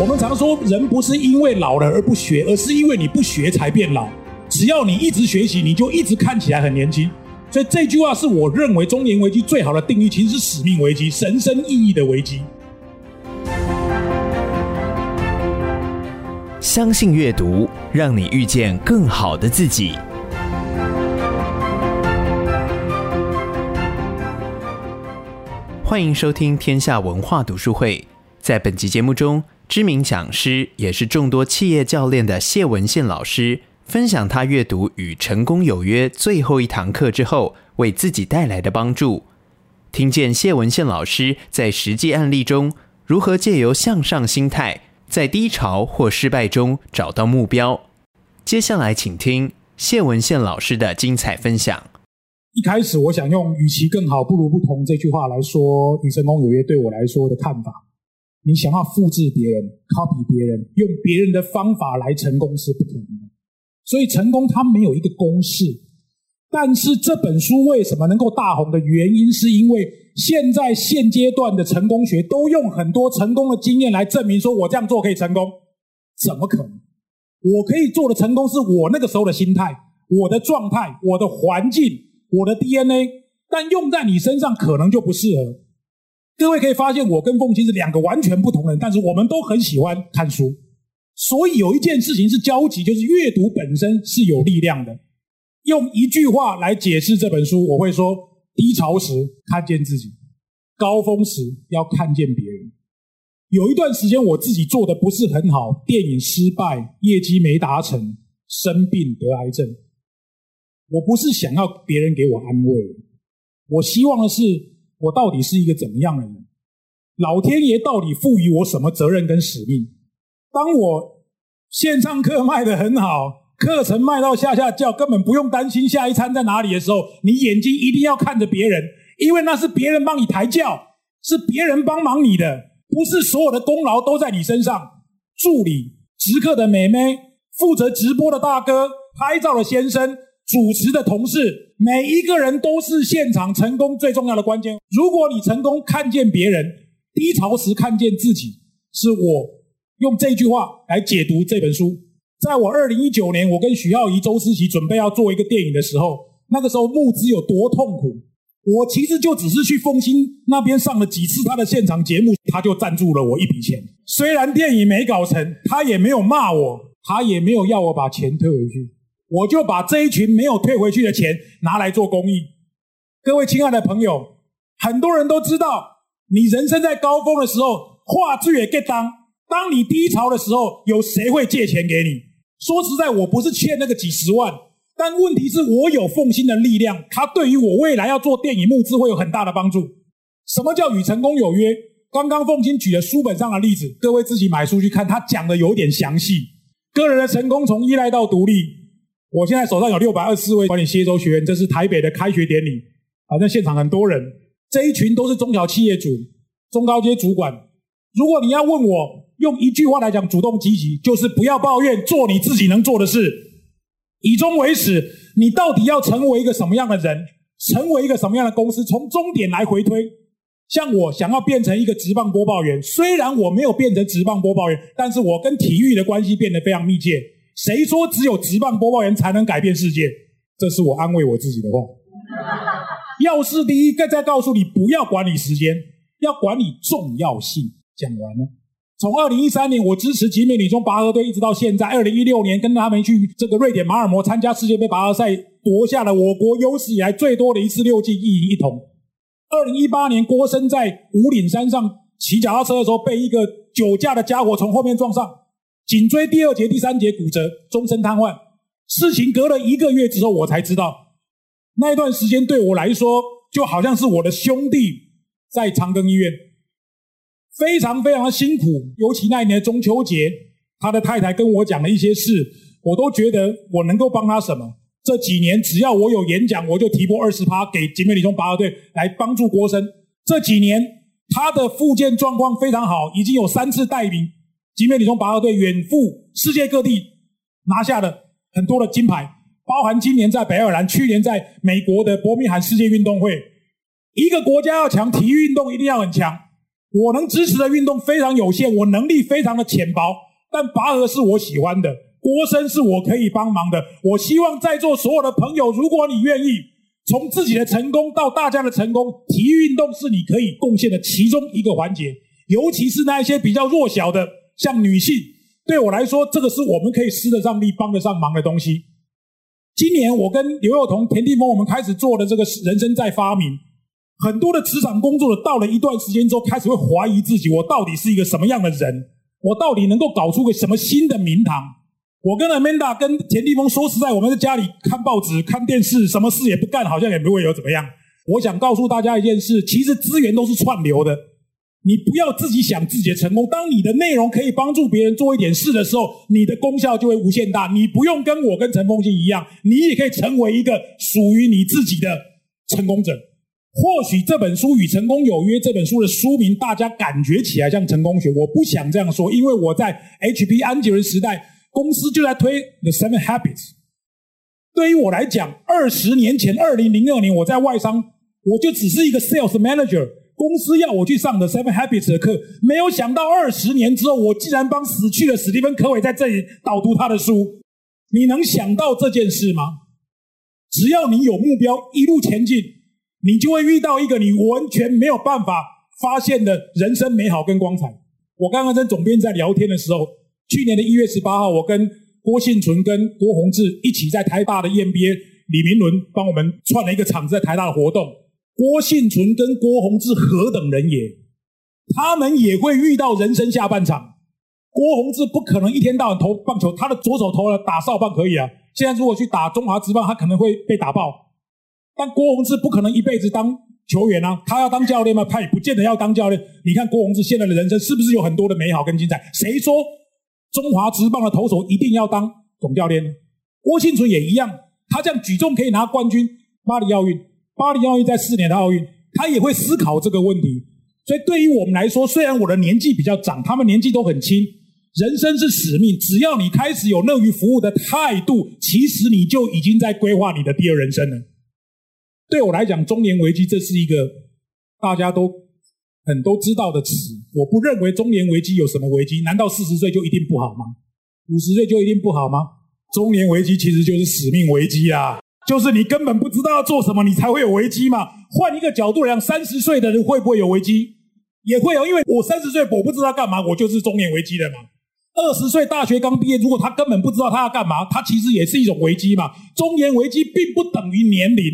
我们常说，人不是因为老了而不学，而是因为你不学才变老。只要你一直学习，你就一直看起来很年轻。所以这句话是我认为中年危机最好的定义，其实是使命危机、神圣意义的危机。相信阅读，让你遇见更好的自己。欢迎收听天下文化读书会。在本集节目中，知名讲师也是众多企业教练的谢文宪老师，分享他阅读《与成功有约》最后一堂课之后，为自己带来的帮助。听见谢文宪老师在实际案例中，如何借由向上心态，在低潮或失败中找到目标。接下来，请听谢文宪老师的精彩分享。一开始，我想用“与其更好，不如不同”这句话来说，《与成功有约》对我来说的看法。你想要复制别人、copy 别人，用别人的方法来成功是不可能的。所以成功它没有一个公式。但是这本书为什么能够大红的原因，是因为现在现阶段的成功学都用很多成功的经验来证明说，我这样做可以成功。怎么可能？我可以做的成功是我那个时候的心态、我的状态、我的环境、我的 DNA，但用在你身上可能就不适合。各位可以发现，我跟凤青是两个完全不同的人，但是我们都很喜欢看书。所以有一件事情是交集，就是阅读本身是有力量的。用一句话来解释这本书，我会说：低潮时看见自己，高峰时要看见别人。有一段时间我自己做的不是很好，电影失败，业绩没达成，生病得癌症。我不是想要别人给我安慰，我希望的是。我到底是一个怎么样的人？老天爷到底赋予我什么责任跟使命？当我线上课卖得很好，课程卖到下下叫，根本不用担心下一餐在哪里的时候，你眼睛一定要看着别人，因为那是别人帮你抬轿，是别人帮忙你的，不是所有的功劳都在你身上。助理、直客的美眉、负责直播的大哥、拍照的先生。主持的同事，每一个人都是现场成功最重要的关键。如果你成功看见别人，低潮时看见自己，是我用这句话来解读这本书。在我二零一九年，我跟许耀仪、周思齐准备要做一个电影的时候，那个时候募资有多痛苦，我其实就只是去凤青那边上了几次他的现场节目，他就赞助了我一笔钱。虽然电影没搞成，他也没有骂我，他也没有要我把钱退回去。我就把这一群没有退回去的钱拿来做公益。各位亲爱的朋友，很多人都知道，你人生在高峰的时候，话剧也 get 当；当你低潮的时候，有谁会借钱给你？说实在，我不是欠那个几十万，但问题是我有凤青的力量，它对于我未来要做电影募资会有很大的帮助。什么叫与成功有约？刚刚凤新举了书本上的例子，各位自己买书去看，他讲的有点详细。个人的成功从依赖到独立。我现在手上有六百二十四位管理协周学员，这是台北的开学典礼，好像现场很多人，这一群都是中小企业主、中高阶主管。如果你要问我用一句话来讲，主动积极，就是不要抱怨，做你自己能做的事，以终为始。你到底要成为一个什么样的人？成为一个什么样的公司？从终点来回推。像我想要变成一个职棒播报员，虽然我没有变成职棒播报员，但是我跟体育的关系变得非常密切。谁说只有直棒播报员才能改变世界？这是我安慰我自己的话。要事第一，再告诉你，不要管理时间，要管理重要性。讲完了。从二零一三年我支持吉美女中拔河队，一直到现在，二零一六年跟他们去这个瑞典马尔摩参加世界杯拔河赛，夺下了我国有史以来最多的一次六进一银一铜。二零一八年郭生在五岭山上骑脚踏车的时候，被一个酒驾的家伙从后面撞上。颈椎第二节、第三节骨折，终身瘫痪。事情隔了一个月之后，我才知道，那一段时间对我来说，就好像是我的兄弟在长庚医院。非常非常的辛苦。尤其那一年中秋节，他的太太跟我讲了一些事，我都觉得我能够帮他什么。这几年只要我有演讲，我就提拨二十趴给景美女中拔河队来帮助国生。这几年他的复健状况非常好，已经有三次带领即便你从拔河队远赴世界各地，拿下了很多的金牌，包含今年在北爱尔兰，去年在美国的伯明翰世界运动会。一个国家要强，体育运动一定要很强。我能支持的运动非常有限，我能力非常的浅薄，但拔河是我喜欢的。国生是我可以帮忙的，我希望在座所有的朋友，如果你愿意，从自己的成功到大家的成功，体育运动是你可以贡献的其中一个环节，尤其是那一些比较弱小的，像女性，对我来说，这个是我们可以施得上力、帮得上忙的东西。今年我跟刘幼彤、田地峰，我们开始做的这个人生在发明，很多的职场工作者到了一段时间之后，开始会怀疑自己，我到底是一个什么样的人？我到底能够搞出个什么新的名堂？我跟 Amanda 跟田地峰说实在，我们在家里看报纸、看电视，什么事也不干，好像也不会有怎么样。我想告诉大家一件事，其实资源都是串流的，你不要自己想自己的成功。当你的内容可以帮助别人做一点事的时候，你的功效就会无限大。你不用跟我跟陈凤馨一样，你也可以成为一个属于你自己的成功者。或许这本书《与成功有约》这本书的书名，大家感觉起来像成功学，我不想这样说，因为我在 HP 安吉伦时代。公司就在推 The Seven Habits。对于我来讲，二十年前，二零零二年，我在外商，我就只是一个 Sales Manager。公司要我去上的 Seven Habits 的课，没有想到二十年之后，我竟然帮死去的史蒂芬·科维在这里导读他的书。你能想到这件事吗？只要你有目标，一路前进，你就会遇到一个你完全没有办法发现的人生美好跟光彩。我刚刚跟总编在聊天的时候。去年的一月十八号，我跟郭婞淳、跟郭宏志一起在台大的 EMBA，李明伦帮我们串了一个场子，在台大的活动。郭婞淳跟郭宏志何等人也，他们也会遇到人生下半场。郭宏志不可能一天到晚投棒球，他的左手投了打少棒可以啊。现在如果去打中华职棒，他可能会被打爆。但郭宏志不可能一辈子当球员啊，他要当教练吗？他也不见得要当教练。你看郭宏志现在的人生是不是有很多的美好跟精彩？谁说？中华职棒的投手一定要当总教练，郭婞淳也一样。他这样举重可以拿冠军，巴黎奥运，巴黎奥运在四年的奥运，他也会思考这个问题。所以对于我们来说，虽然我的年纪比较长，他们年纪都很轻，人生是使命。只要你开始有乐于服务的态度，其实你就已经在规划你的第二人生了。对我来讲，中年危机这是一个大家都。很都知道的词，我不认为中年危机有什么危机？难道四十岁就一定不好吗？五十岁就一定不好吗？中年危机其实就是使命危机啊！就是你根本不知道要做什么，你才会有危机嘛。换一个角度来讲，三十岁的人会不会有危机？也会有，因为我三十岁，我不知道干嘛，我就是中年危机了嘛。二十岁大学刚毕业，如果他根本不知道他要干嘛，他其实也是一种危机嘛。中年危机并不等于年龄。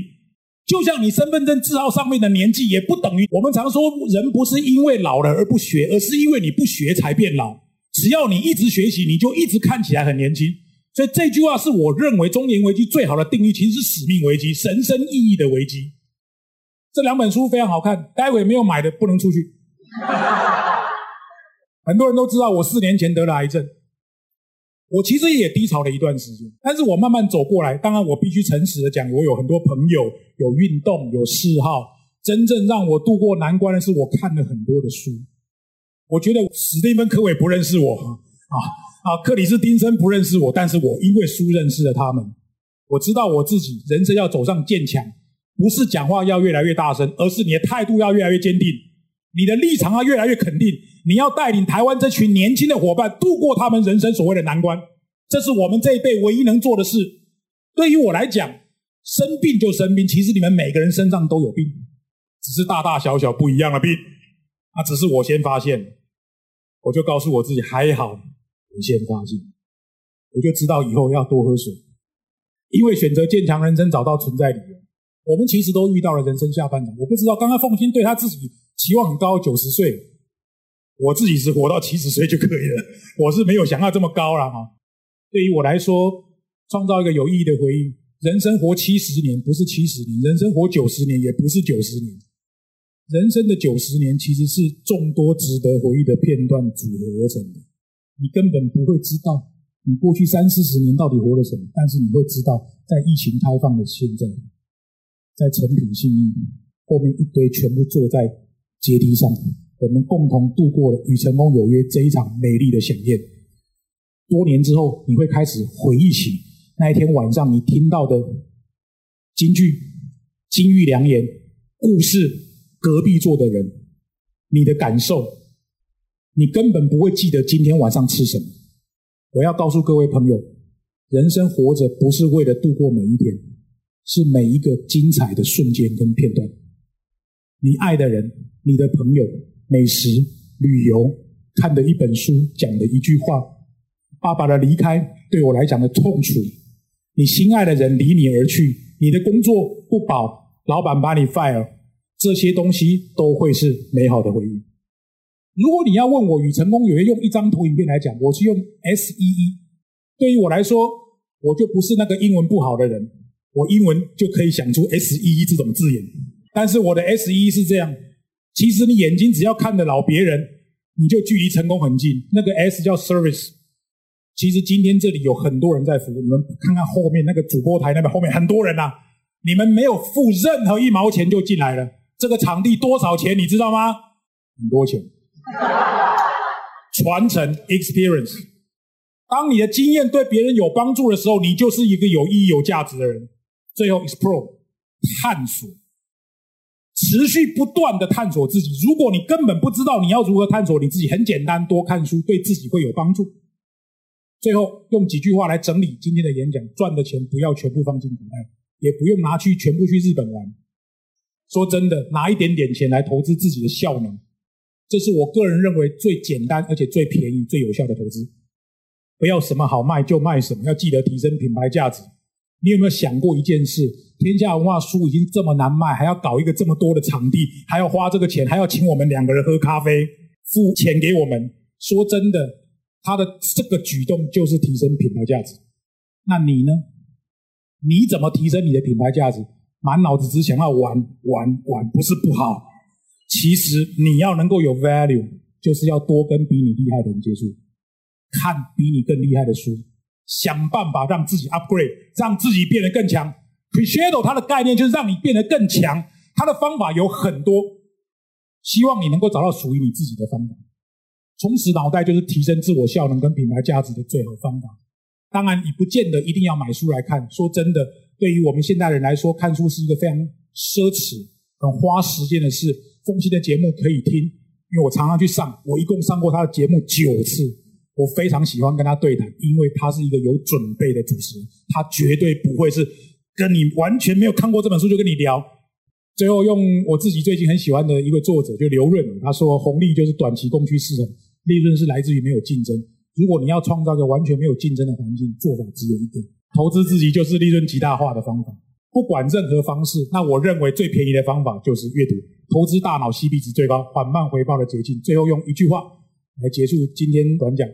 就像你身份证字号上面的年纪，也不等于我们常说人不是因为老了而不学，而是因为你不学才变老。只要你一直学习，你就一直看起来很年轻。所以这句话是我认为中年危机最好的定义，其实是使命危机、神圣意义的危机。这两本书非常好看，待会没有买的不能出去。很多人都知道我四年前得了癌症。我其实也低潮了一段时间，但是我慢慢走过来。当然，我必须诚实的讲，我有很多朋友，有运动，有嗜好。真正让我度过难关的是，我看了很多的书。我觉得史蒂芬·科维不认识我，啊啊，克里斯汀森不认识我，但是我因为书认识了他们。我知道我自己人生要走上渐强，不是讲话要越来越大声，而是你的态度要越来越坚定，你的立场要越来越肯定。你要带领台湾这群年轻的伙伴度过他们人生所谓的难关，这是我们这一辈唯一能做的事。对于我来讲，生病就生病，其实你们每个人身上都有病，只是大大小小不一样的病。那只是我先发现，我就告诉我自己还好，我先发现，我就知道以后要多喝水，因为选择渐强人生找到存在理由。我们其实都遇到了人生下半场，我不知道刚刚凤馨对他自己期望很高，九十岁。我自己是活到七十岁就可以了，我是没有想到这么高了哈。对于我来说，创造一个有意义的回忆，人生活七十年不是七十年，人生活九十年也不是九十年，人生的九十年其实是众多值得回忆的片段组合而成的。你根本不会知道你过去三四十年到底活了什么，但是你会知道，在疫情开放的现在，在诚品信义后面一堆全部坐在阶梯上，我们共同度过了与成功有约这一场美丽的饗宴。多年之后，你会开始回忆起那一天晚上你听到的京剧、金玉良言、故事。隔壁坐的人，你的感受，你根本不会记得今天晚上吃什么。我要告诉各位朋友，人生活着不是为了度过每一天，是每一个精彩的瞬间跟片段。你爱的人，你的朋友，美食、旅游，看的一本书，讲的一句话，爸爸的离开对我来讲的痛楚，你心爱的人离你而去，你的工作不保，老板把你 fire。这些东西都会是美好的回忆。如果你要问我与成功有约用一张投影片来讲，我是用 S E E。对于我来说，我就不是那个英文不好的人，我英文就可以想出 S E E 这种字眼。但是我的 S E E 是这样：其实你眼睛只要看得老别人，你就距离成功很近。那个 S 叫 Service。其实今天这里有很多人在服务，你们看看后面那个主播台那边后面很多人呐、你们没有付任何一毛钱就进来了。这个场地多少钱？你知道吗？很多钱。传承 experience。当你的经验对别人有帮助的时候，你就是一个有意义、有价值的人。最后，explore 探索，持续不断的探索自己。如果你根本不知道你要如何探索你自己，很简单，多看书，对自己会有帮助。最后，用几句话来整理今天的演讲：赚的钱不要全部放进口袋，也不用拿去全部去日本玩。说真的，拿一点点钱来投资自己的效能，这是我个人认为最简单而且最便宜、最有效的投资。不要什么好卖就卖什么，要记得提升品牌价值。你有没有想过一件事？天下文化书已经这么难卖，还要搞一个这么多的场地，还要花这个钱，还要请我们两个人喝咖啡，付钱给我们。说真的，他的这个举动就是提升品牌价值。那你呢？你怎么提升你的品牌价值？满脑子只想要玩玩玩，不是不好。其实你要能够有 value，就是要多跟比你厉害的人接触，看比你更厉害的书，想办法让自己 upgrade，让自己变得更强。Crescendo 它的概念就是让你变得更强，它的方法有很多，希望你能够找到属于你自己的方法。充实脑袋就是提升自我效能跟品牌价值的最好方法。当然，你不见得一定要买书来看。说真的。对于我们现代人来说，看书是一个非常奢侈、很花时间的事。中期的节目可以听，因为我常常去上，我一共上过他的节目九次。我非常喜欢跟他对谈，因为他是一个有准备的主持人，他绝对不会是跟你完全没有看过这本书就跟你聊。最后用我自己最近很喜欢的一个作者，就刘润，他说：“红利就是短期供需失衡，利润是来自于没有竞争。如果你要创造一个完全没有竞争的环境，做法只有一个。”投资自己就是利润极大化的方法，不管任何方式，那我认为最便宜的方法就是阅读。投资大脑 CP 值最高、缓慢回报的捷径。最后用一句话来结束今天短讲：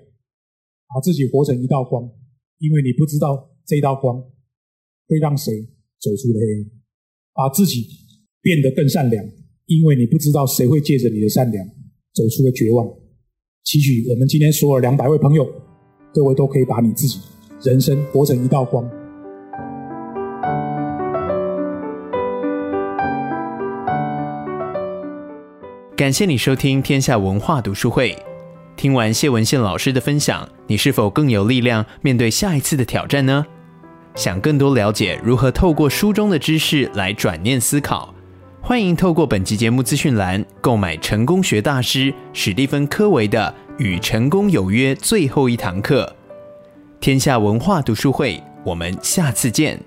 把自己活成一道光，因为你不知道这道光会让谁走出黑暗；把自己变得更善良，因为你不知道谁会借着你的善良走出了绝望。期许我们今天所有两百位朋友，各位都可以把你自己。人生活成一道光。感谢你收听天下文化读书会。听完谢文宪老师的分享，你是否更有力量面对下一次的挑战呢？想更多了解如何透过书中的知识来转念思考，欢迎透过本集节目资讯栏购买成功学大师史蒂芬·柯维的《与成功有约》最后一堂课。天下文化读书会，我们下次见。